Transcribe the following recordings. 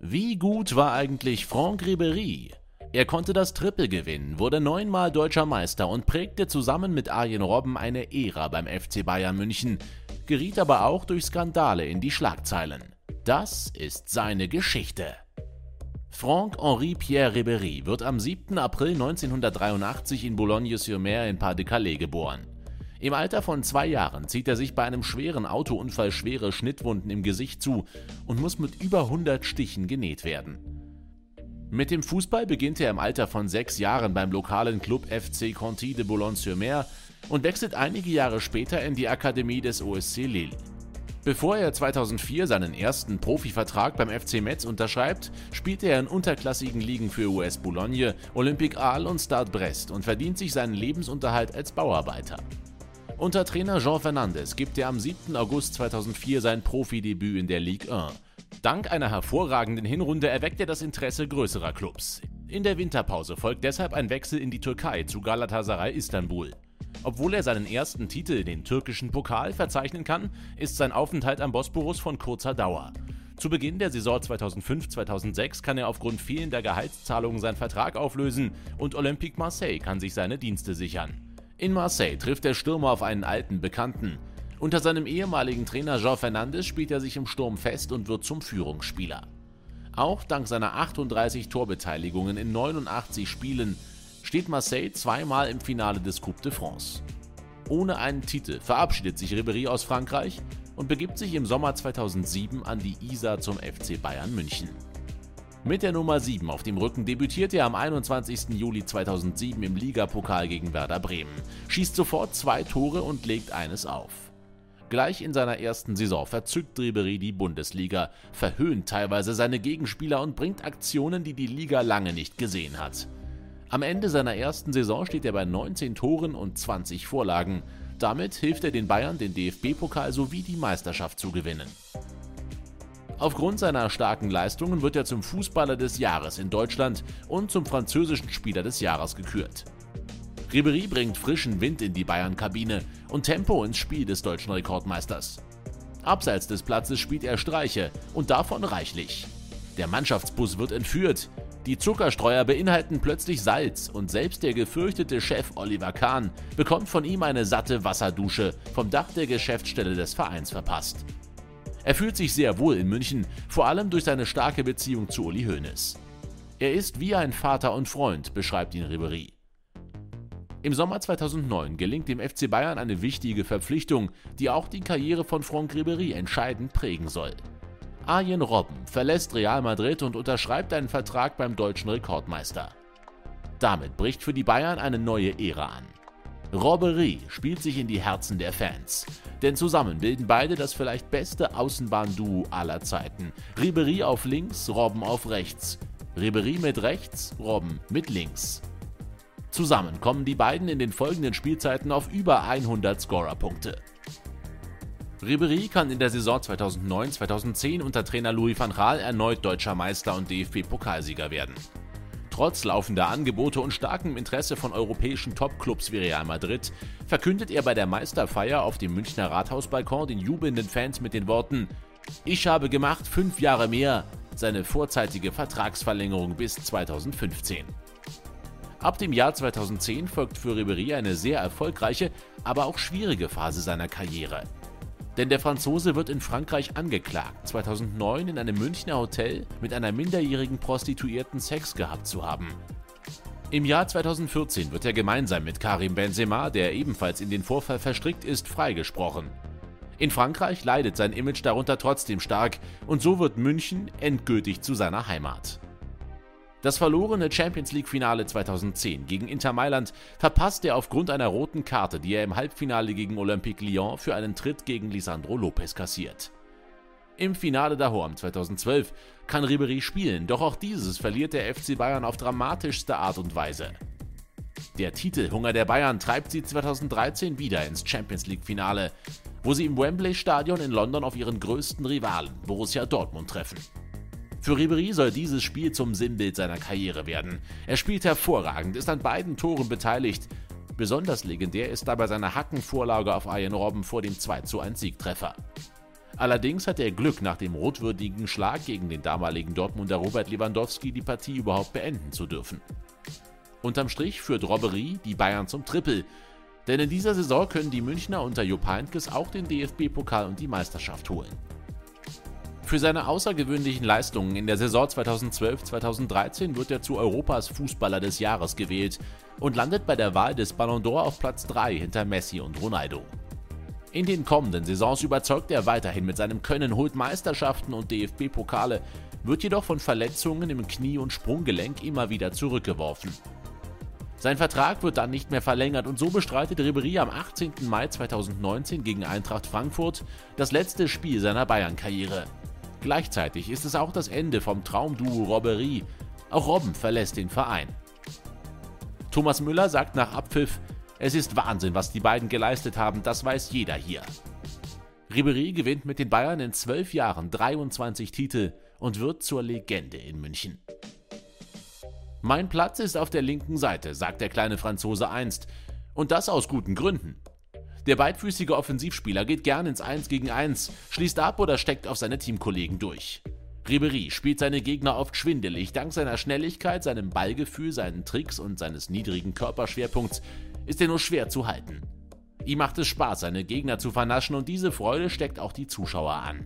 Wie gut war eigentlich Franck Ribéry? Er konnte das Triple gewinnen, wurde neunmal deutscher Meister und prägte zusammen mit Arjen Robben eine Ära beim FC Bayern München, geriet aber auch durch Skandale in die Schlagzeilen. Das ist seine Geschichte. Franck-Henri Pierre Ribéry wird am 7. April 1983 in Boulogne-sur-Mer in Pas-de-Calais geboren. Im Alter von zwei Jahren zieht er sich bei einem schweren Autounfall schwere Schnittwunden im Gesicht zu und muss mit über 100 Stichen genäht werden. Mit dem Fußball beginnt er im Alter von sechs Jahren beim lokalen Club FC Conti de Boulogne-sur-Mer und wechselt einige Jahre später in die Akademie des OSC Lille. Bevor er 2004 seinen ersten Profivertrag beim FC Metz unterschreibt, spielte er in unterklassigen Ligen für US Boulogne, Olympique Arles und Stade Brest und verdient sich seinen Lebensunterhalt als Bauarbeiter. Unter Trainer Jean Fernandes gibt er am 7. August 2004 sein Profidebüt in der Ligue 1. Dank einer hervorragenden Hinrunde erweckt er das Interesse größerer Clubs. In der Winterpause folgt deshalb ein Wechsel in die Türkei zu Galatasaray Istanbul. Obwohl er seinen ersten Titel, den türkischen Pokal, verzeichnen kann, ist sein Aufenthalt am Bosporus von kurzer Dauer. Zu Beginn der Saison 2005-2006 kann er aufgrund fehlender Gehaltszahlungen seinen Vertrag auflösen und Olympique Marseille kann sich seine Dienste sichern. In Marseille trifft der Stürmer auf einen alten Bekannten. Unter seinem ehemaligen Trainer Jean Fernandes spielt er sich im Sturm fest und wird zum Führungsspieler. Auch dank seiner 38 Torbeteiligungen in 89 Spielen steht Marseille zweimal im Finale des Coupe de France. Ohne einen Titel verabschiedet sich Ribéry aus Frankreich und begibt sich im Sommer 2007 an die Isar zum FC Bayern München. Mit der Nummer 7 auf dem Rücken debütiert er am 21. Juli 2007 im Ligapokal gegen Werder Bremen, schießt sofort zwei Tore und legt eines auf. Gleich in seiner ersten Saison verzückt Ribery die Bundesliga, verhöhnt teilweise seine Gegenspieler und bringt Aktionen, die die Liga lange nicht gesehen hat. Am Ende seiner ersten Saison steht er bei 19 Toren und 20 Vorlagen. Damit hilft er den Bayern, den DFB-Pokal sowie die Meisterschaft zu gewinnen. Aufgrund seiner starken Leistungen wird er zum Fußballer des Jahres in Deutschland und zum französischen Spieler des Jahres gekürt. Ribery bringt frischen Wind in die Bayern-Kabine und Tempo ins Spiel des deutschen Rekordmeisters. Abseits des Platzes spielt er Streiche und davon reichlich. Der Mannschaftsbus wird entführt, die Zuckerstreuer beinhalten plötzlich Salz und selbst der gefürchtete Chef Oliver Kahn bekommt von ihm eine satte Wasserdusche vom Dach der Geschäftsstelle des Vereins verpasst. Er fühlt sich sehr wohl in München, vor allem durch seine starke Beziehung zu Uli Hoeneß. Er ist wie ein Vater und Freund, beschreibt ihn Ribery. Im Sommer 2009 gelingt dem FC Bayern eine wichtige Verpflichtung, die auch die Karriere von Franck Ribery entscheidend prägen soll. Arjen Robben verlässt Real Madrid und unterschreibt einen Vertrag beim deutschen Rekordmeister. Damit bricht für die Bayern eine neue Ära an. Robbery spielt sich in die Herzen der Fans. Denn zusammen bilden beide das vielleicht beste Außenbahnduo aller Zeiten. Ribery auf links, Robben auf rechts. Ribery mit rechts, Robben mit links. Zusammen kommen die beiden in den folgenden Spielzeiten auf über 100 Scorerpunkte. Ribery kann in der Saison 2009-2010 unter Trainer Louis van Gaal erneut deutscher Meister und DFB-Pokalsieger werden. Trotz laufender Angebote und starkem Interesse von europäischen Topclubs wie Real Madrid verkündet er bei der Meisterfeier auf dem Münchner Rathausbalkon den jubelnden Fans mit den Worten Ich habe gemacht fünf Jahre mehr, seine vorzeitige Vertragsverlängerung bis 2015. Ab dem Jahr 2010 folgt für Ribéry eine sehr erfolgreiche, aber auch schwierige Phase seiner Karriere. Denn der Franzose wird in Frankreich angeklagt, 2009 in einem Münchner Hotel mit einer minderjährigen Prostituierten Sex gehabt zu haben. Im Jahr 2014 wird er gemeinsam mit Karim Benzema, der ebenfalls in den Vorfall verstrickt ist, freigesprochen. In Frankreich leidet sein Image darunter trotzdem stark und so wird München endgültig zu seiner Heimat. Das verlorene Champions League-Finale 2010 gegen Inter Mailand verpasst er aufgrund einer roten Karte, die er im Halbfinale gegen Olympique Lyon für einen Tritt gegen Lisandro Lopez kassiert. Im Finale daheim 2012 kann Ribery spielen, doch auch dieses verliert der FC Bayern auf dramatischste Art und Weise. Der Titelhunger der Bayern treibt sie 2013 wieder ins Champions League-Finale, wo sie im Wembley Stadion in London auf ihren größten Rivalen Borussia Dortmund treffen. Für Ribery soll dieses Spiel zum Sinnbild seiner Karriere werden. Er spielt hervorragend, ist an beiden Toren beteiligt. Besonders legendär ist dabei seine Hackenvorlage auf Arjen Robben vor dem 2:1 Siegtreffer. Allerdings hatte er Glück, nach dem rotwürdigen Schlag gegen den damaligen Dortmunder Robert Lewandowski die Partie überhaupt beenden zu dürfen. Unterm Strich führt Robbery die Bayern zum Triple, denn in dieser Saison können die Münchner unter Jupp Heynckes auch den DFB-Pokal und die Meisterschaft holen. Für seine außergewöhnlichen Leistungen in der Saison 2012-2013 wird er zu Europas Fußballer des Jahres gewählt und landet bei der Wahl des Ballon d'Or auf Platz 3 hinter Messi und Ronaldo. In den kommenden Saisons überzeugt er weiterhin mit seinem Können, holt Meisterschaften und DFB-Pokale, wird jedoch von Verletzungen im Knie- und Sprunggelenk immer wieder zurückgeworfen. Sein Vertrag wird dann nicht mehr verlängert und so bestreitet Ribéry am 18. Mai 2019 gegen Eintracht Frankfurt das letzte Spiel seiner Bayern-Karriere. Gleichzeitig ist es auch das Ende vom Traumduo Robbery. Auch Robben verlässt den Verein. Thomas Müller sagt nach Abpfiff, es ist Wahnsinn, was die beiden geleistet haben, das weiß jeder hier. Ribéry gewinnt mit den Bayern in zwölf Jahren 23 Titel und wird zur Legende in München. Mein Platz ist auf der linken Seite, sagt der kleine Franzose einst. Und das aus guten Gründen. Der beidfüßige Offensivspieler geht gern ins 1 gegen 1, schließt ab oder steckt auf seine Teamkollegen durch. Ribery spielt seine Gegner oft schwindelig. Dank seiner Schnelligkeit, seinem Ballgefühl, seinen Tricks und seines niedrigen Körperschwerpunkts ist er nur schwer zu halten. Ihm macht es Spaß, seine Gegner zu vernaschen und diese Freude steckt auch die Zuschauer an.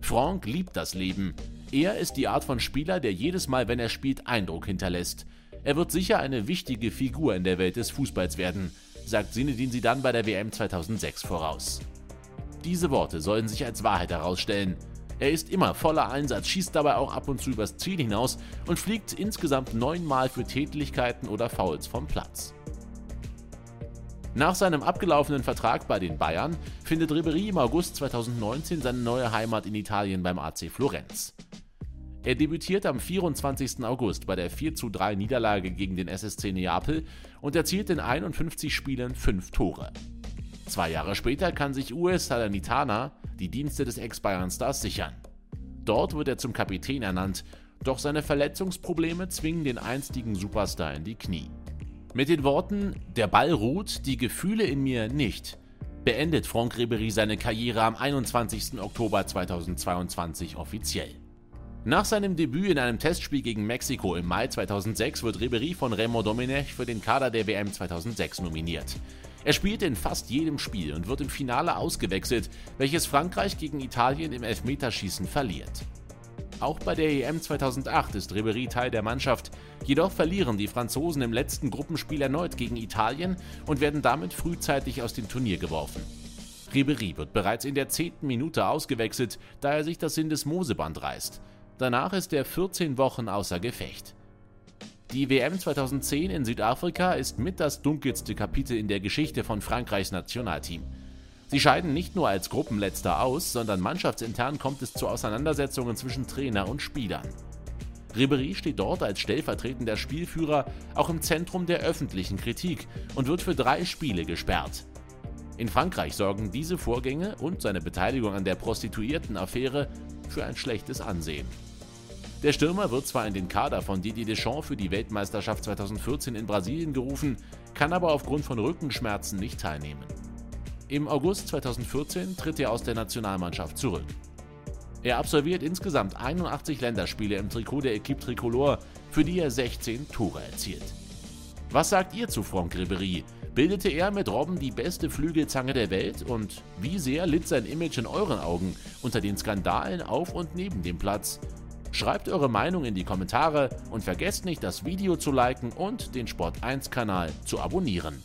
Franck liebt das Leben. Er ist die Art von Spieler, der jedes Mal, wenn er spielt, Eindruck hinterlässt. Er wird sicher eine wichtige Figur in der Welt des Fußballs werden, sagt Sinedin dann bei der WM 2006 voraus. Diese Worte sollen sich als Wahrheit herausstellen. Er ist immer voller Einsatz, schießt dabei auch ab und zu übers Ziel hinaus und fliegt insgesamt neunmal für Tätlichkeiten oder Fouls vom Platz. Nach seinem abgelaufenen Vertrag bei den Bayern findet Ribery im August 2019 seine neue Heimat in Italien beim AC Florenz. Er debütiert am 24. August bei der 4:3 Niederlage gegen den SSC Neapel und erzielt in 51 Spielen 5 Tore. Zwei Jahre später kann sich US Salernitana die Dienste des Ex-Bayern-Stars sichern. Dort wird er zum Kapitän ernannt, doch seine Verletzungsprobleme zwingen den einstigen Superstar in die Knie. Mit den Worten Der Ball ruht, die Gefühle in mir nicht, beendet Franck Ribéry seine Karriere am 21. Oktober 2022 offiziell. Nach seinem Debüt in einem Testspiel gegen Mexiko im Mai 2006 wird Ribéry von Raymond Domenech für den Kader der WM 2006 nominiert. Er spielt in fast jedem Spiel und wird im Finale ausgewechselt, welches Frankreich gegen Italien im Elfmeterschießen verliert. Auch bei der EM 2008 ist Ribéry Teil der Mannschaft, jedoch verlieren die Franzosen im letzten Gruppenspiel erneut gegen Italien und werden damit frühzeitig aus dem Turnier geworfen. Ribéry wird bereits in der zehnten Minute ausgewechselt, da er sich das Sindesmoseband reißt. Danach ist er 14 Wochen außer Gefecht. Die WM 2010 in Südafrika ist mit das dunkelste Kapitel in der Geschichte von Frankreichs Nationalteam. Sie scheiden nicht nur als Gruppenletzter aus, sondern mannschaftsintern kommt es zu Auseinandersetzungen zwischen Trainer und Spielern. Ribéry steht dort als stellvertretender Spielführer auch im Zentrum der öffentlichen Kritik und wird für drei Spiele gesperrt. In Frankreich sorgen diese Vorgänge und seine Beteiligung an der Prostituiertenaffäre für ein schlechtes Ansehen. Der Stürmer wird zwar in den Kader von Didier Deschamps für die Weltmeisterschaft 2014 in Brasilien gerufen, kann aber aufgrund von Rückenschmerzen nicht teilnehmen. Im August 2014 tritt er aus der Nationalmannschaft zurück. Er absolviert insgesamt 81 Länderspiele im Trikot der Equipe Tricolore, für die er 16 Tore erzielt. Was sagt ihr zu Franck Ribéry? Bildete er mit Robben die beste Flügelzange der Welt und wie sehr litt sein Image in euren Augen unter den Skandalen auf und neben dem Platz? Schreibt eure Meinung in die Kommentare und vergesst nicht, das Video zu liken und den Sport1 Kanal zu abonnieren.